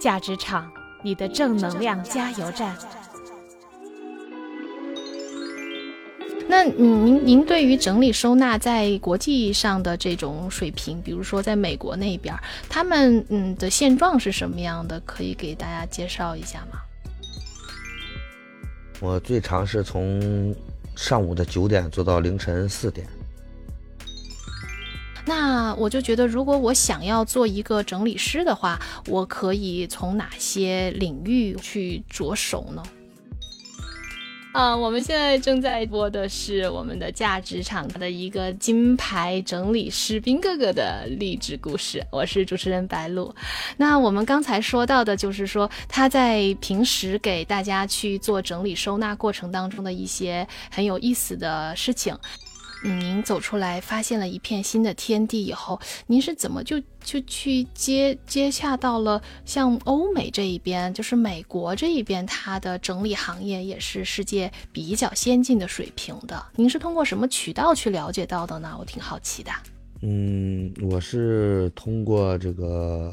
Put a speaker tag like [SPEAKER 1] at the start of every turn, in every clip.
[SPEAKER 1] 价值场，你的正能量加油站。那嗯，您您对于整理收纳在国际上的这种水平，比如说在美国那边，他们嗯的现状是什么样的？可以给大家介绍一下吗？
[SPEAKER 2] 我最长是从上午的九点做到凌晨四点。
[SPEAKER 1] 那我就觉得，如果我想要做一个整理师的话，我可以从哪些领域去着手呢？啊，我们现在正在播的是我们的价值场的一个金牌整理师兵哥哥的励志故事。我是主持人白露。那我们刚才说到的就是说他在平时给大家去做整理收纳过程当中的一些很有意思的事情。嗯，您走出来发现了一片新的天地以后，您是怎么就就去接接洽到了像欧美这一边，就是美国这一边，它的整理行业也是世界比较先进的水平的。您是通过什么渠道去了解到的呢？我挺好奇的。
[SPEAKER 2] 嗯，我是通过这个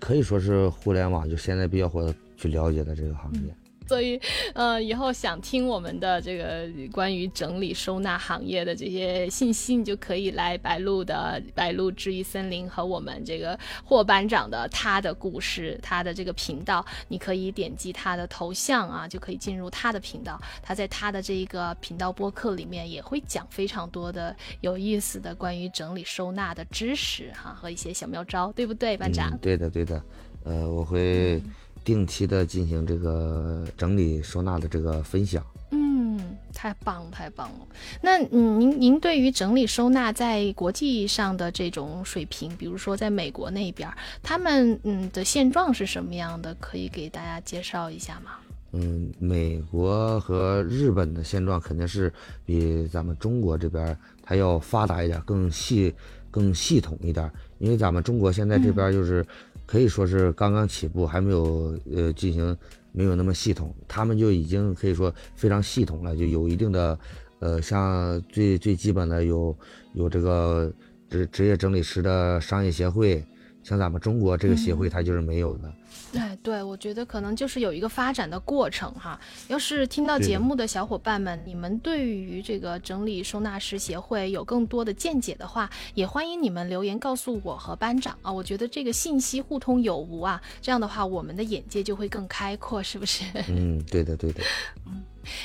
[SPEAKER 2] 可以说是互联网，就现在比较火的去了解的这个行业。
[SPEAKER 1] 所以，呃，以后想听我们的这个关于整理收纳行业的这些信息，你就可以来白鹿的白鹿治愈森林和我们这个霍班长的他的故事，他的这个频道，你可以点击他的头像啊，就可以进入他的频道。他在他的这一个频道播客里面也会讲非常多的有意思的关于整理收纳的知识哈和一些小妙招，对不对，班长？
[SPEAKER 2] 对的，对的，呃，我会。定期的进行这个整理收纳的这个分享，
[SPEAKER 1] 嗯，太棒太棒了。那嗯，您您对于整理收纳在国际上的这种水平，比如说在美国那边，他们嗯的现状是什么样的？可以给大家介绍一下吗？
[SPEAKER 2] 嗯，美国和日本的现状肯定是比咱们中国这边它要发达一点，更细更系统一点，因为咱们中国现在这边就是。可以说是刚刚起步，还没有呃进行没有那么系统，他们就已经可以说非常系统了，就有一定的，呃，像最最基本的有有这个职职业整理师的商业协会，像咱们中国这个协会它就是没有的。
[SPEAKER 1] 哎，对，我觉得可能就是有一个发展的过程哈。要是听到节目的小伙伴们，你们对于这个整理收纳师协会有更多的见解的话，也欢迎你们留言告诉我和班长啊。我觉得这个信息互通有无啊，这样的话我们的眼界就会更开阔，是不是？
[SPEAKER 2] 嗯，对的，对的。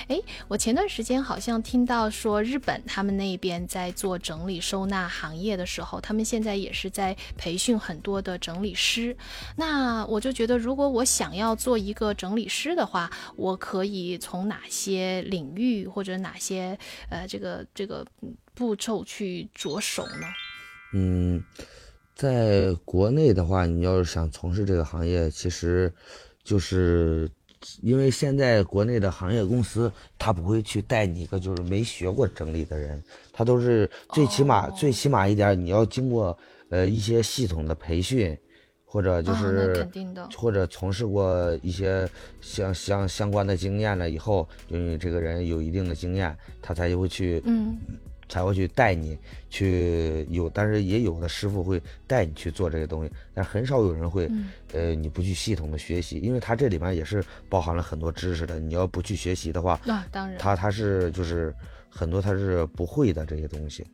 [SPEAKER 1] 嗯。哎，我前段时间好像听到说，日本他们那边在做整理收纳行业的时候，他们现在也是在培训很多的整理师。那我就觉得，如果我想要做一个整理师的话，我可以从哪些领域或者哪些呃这个这个步骤去着手呢？
[SPEAKER 2] 嗯，在国内的话，你要是想从事这个行业，其实就是。因为现在国内的行业公司，他不会去带你一个就是没学过整理的人，他都是最起码最起码一点，你要经过呃一些系统的培训，或者就是或者从事过一些相相相关的经验了以后，因为这个人有一定的经验，他才会去
[SPEAKER 1] 嗯。
[SPEAKER 2] 才会去带你去有，但是也有的师傅会带你去做这些东西，但很少有人会，呃，你不去系统的学习，因为他这里面也是包含了很多知识的。你要不去学习的话，
[SPEAKER 1] 那当然，
[SPEAKER 2] 他他是就是很多他是不会的这些东西。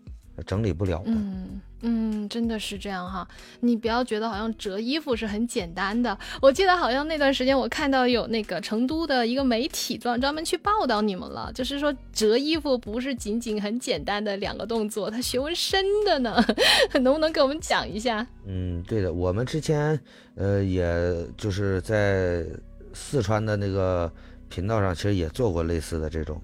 [SPEAKER 2] 整理不了。
[SPEAKER 1] 嗯嗯，真的是这样哈。你不要觉得好像折衣服是很简单的。我记得好像那段时间我看到有那个成都的一个媒体专专门去报道你们了，就是说折衣服不是仅仅很简单的两个动作，它学问深的呢。能不能给我们讲一下？
[SPEAKER 2] 嗯，对的，我们之前呃，也就是在四川的那个频道上，其实也做过类似的这种。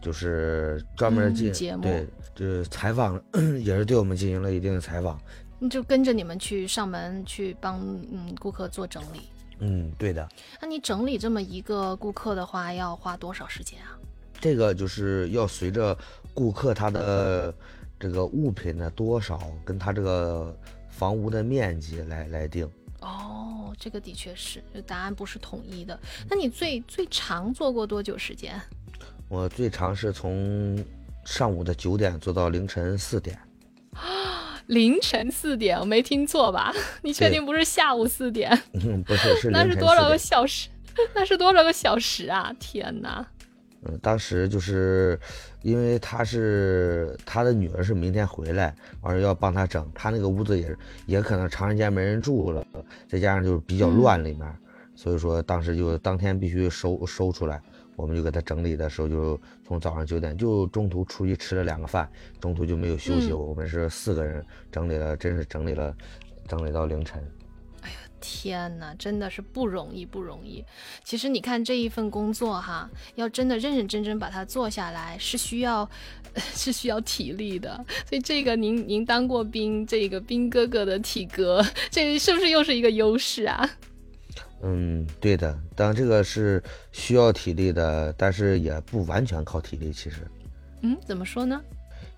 [SPEAKER 2] 就是专门进节目对，就是采访，也是对我们进行了一定的采访。
[SPEAKER 1] 就跟着你们去上门去帮嗯顾客做整理。
[SPEAKER 2] 嗯，对的。
[SPEAKER 1] 那你整理这么一个顾客的话，要花多少时间啊？
[SPEAKER 2] 这个就是要随着顾客他的这个物品的多少，跟他这个房屋的面积来来定。
[SPEAKER 1] 哦，这个的确是，答案不是统一的。那你最最长做过多久时间？
[SPEAKER 2] 我最长是从上午的九点做到凌晨四点，
[SPEAKER 1] 凌晨四点，我没听错吧？你确定不是下午四点？
[SPEAKER 2] 嗯，不是，是
[SPEAKER 1] 那是多少个小时？那是多少个小时啊！天哪！
[SPEAKER 2] 嗯，当时就是因为他是他的女儿是明天回来，完了要帮他整，他那个屋子也也可能长时间没人住了，再加上就是比较乱里面，所以说当时就当天必须收收出来，我们就给他整理的时候，就从早上九点就中途出去吃了两个饭，中途就没有休息，我们是四个人整理了，真是整理了，整理到凌晨。
[SPEAKER 1] 哎呀天哪，真的是不容易，不容易。其实你看这一份工作哈，要真的认认真真把它做下来，是需要，是需要体力的。所以这个您您当过兵，这个兵哥哥的体格，这是不是又是一个优势啊？
[SPEAKER 2] 嗯，对的，当这个是需要体力的，但是也不完全靠体力，其实。
[SPEAKER 1] 嗯，怎么说呢？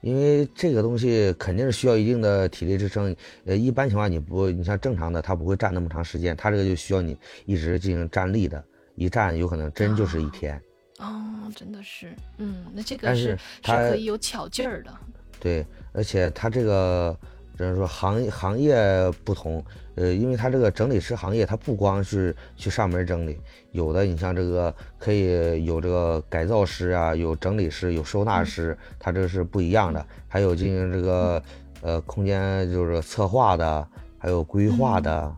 [SPEAKER 2] 因为这个东西肯定是需要一定的体力支撑，呃，一般情况你不，你像正常的，他不会站那么长时间，他这个就需要你一直进行站立的，一站有可能真就是一天。
[SPEAKER 1] 哦，真的是，嗯，那这个是是可以有巧劲儿的。
[SPEAKER 2] 对，而且他这个。就是说行业行业不同，呃，因为他这个整理师行业，他不光是去上门整理，有的你像这个可以有这个改造师啊，有整理师，有收纳师，他这是不一样的。还有进行这个呃空间就是策划的，还有规划的。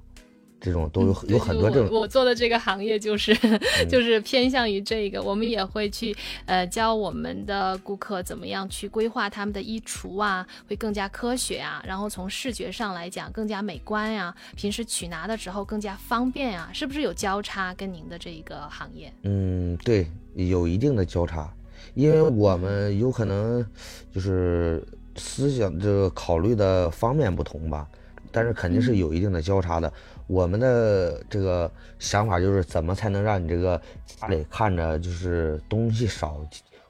[SPEAKER 2] 这种都有有很多这种，
[SPEAKER 1] 我做的这个行业就是 就是偏向于这个，我们也会去呃教我们的顾客怎么样去规划他们的衣橱啊，会更加科学啊，然后从视觉上来讲更加美观呀，平时取拿的时候更加方便啊，是不是有交叉跟您的这一个行业？
[SPEAKER 2] 嗯，对，有一定的交叉，因为我们有可能就是思想这个考虑的方面不同吧，但是肯定是有一定的交叉的。我们的这个想法就是怎么才能让你这个家里看着就是东西少？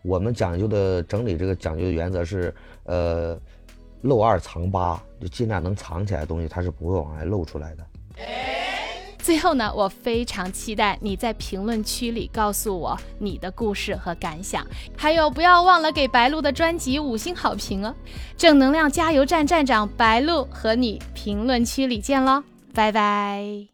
[SPEAKER 2] 我们讲究的整理这个讲究的原则是，呃，漏二藏八，就尽量能藏起来的东西，它是不会往外露出来的。
[SPEAKER 1] 最后呢，我非常期待你在评论区里告诉我你的故事和感想，还有不要忘了给白鹿的专辑五星好评哦！正能量加油站站长白鹿和你评论区里见喽！拜拜。